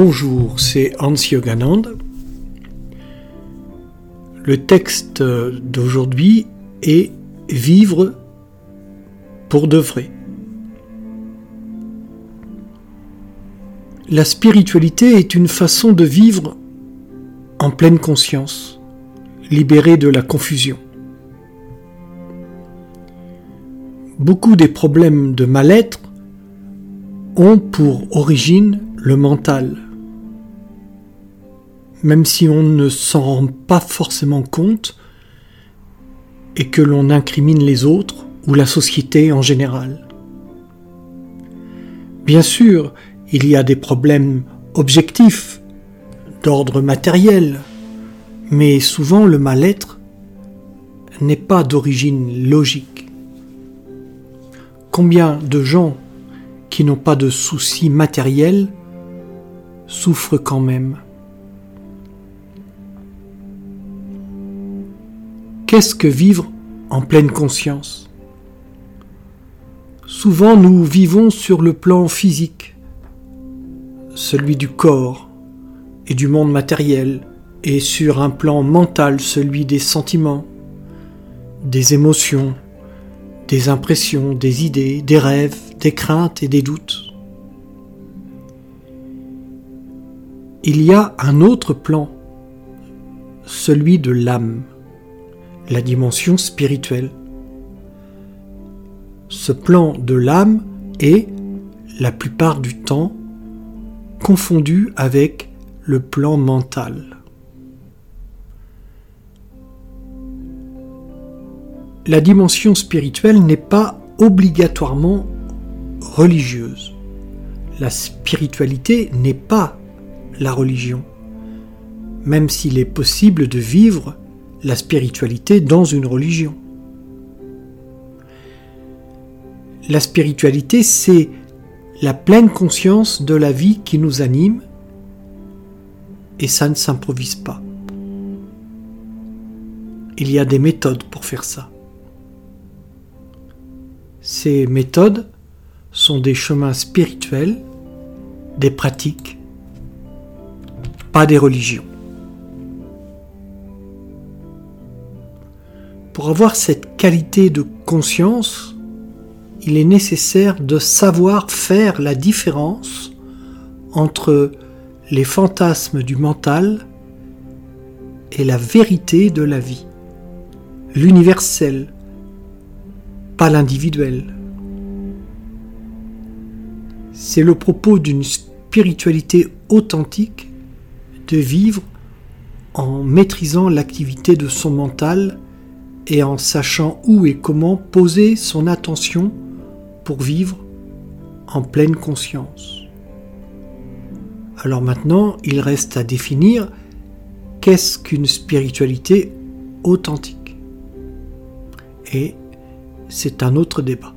Bonjour, c'est Hans Yoganand. Le texte d'aujourd'hui est Vivre pour de vrai. La spiritualité est une façon de vivre en pleine conscience, libérée de la confusion. Beaucoup des problèmes de mal-être ont pour origine le mental. Même si on ne s'en rend pas forcément compte et que l'on incrimine les autres ou la société en général. Bien sûr, il y a des problèmes objectifs d'ordre matériel, mais souvent le mal-être n'est pas d'origine logique. Combien de gens qui n'ont pas de soucis matériels souffrent quand même? Qu'est-ce que vivre en pleine conscience? Souvent nous vivons sur le plan physique, celui du corps et du monde matériel, et sur un plan mental, celui des sentiments, des émotions, des impressions, des idées, des rêves, des craintes et des doutes. Il y a un autre plan, celui de l'âme, la dimension spirituelle. Ce plan de l'âme est, la plupart du temps, confondu avec le plan mental. la dimension spirituelle n'est pas obligatoirement religieuse. La spiritualité n'est pas la religion, même s'il est possible de vivre la spiritualité dans une religion. La spiritualité, c'est la pleine conscience de la vie qui nous anime, et ça ne s'improvise pas. Il y a des méthodes pour faire ça. Ces méthodes sont des chemins spirituels, des pratiques, pas des religions. Pour avoir cette qualité de conscience, il est nécessaire de savoir faire la différence entre les fantasmes du mental et la vérité de la vie, l'universel, pas l'individuel. C'est le propos d'une spiritualité authentique de vivre en maîtrisant l'activité de son mental et en sachant où et comment poser son attention pour vivre en pleine conscience. Alors maintenant, il reste à définir qu'est-ce qu'une spiritualité authentique. Et c'est un autre débat.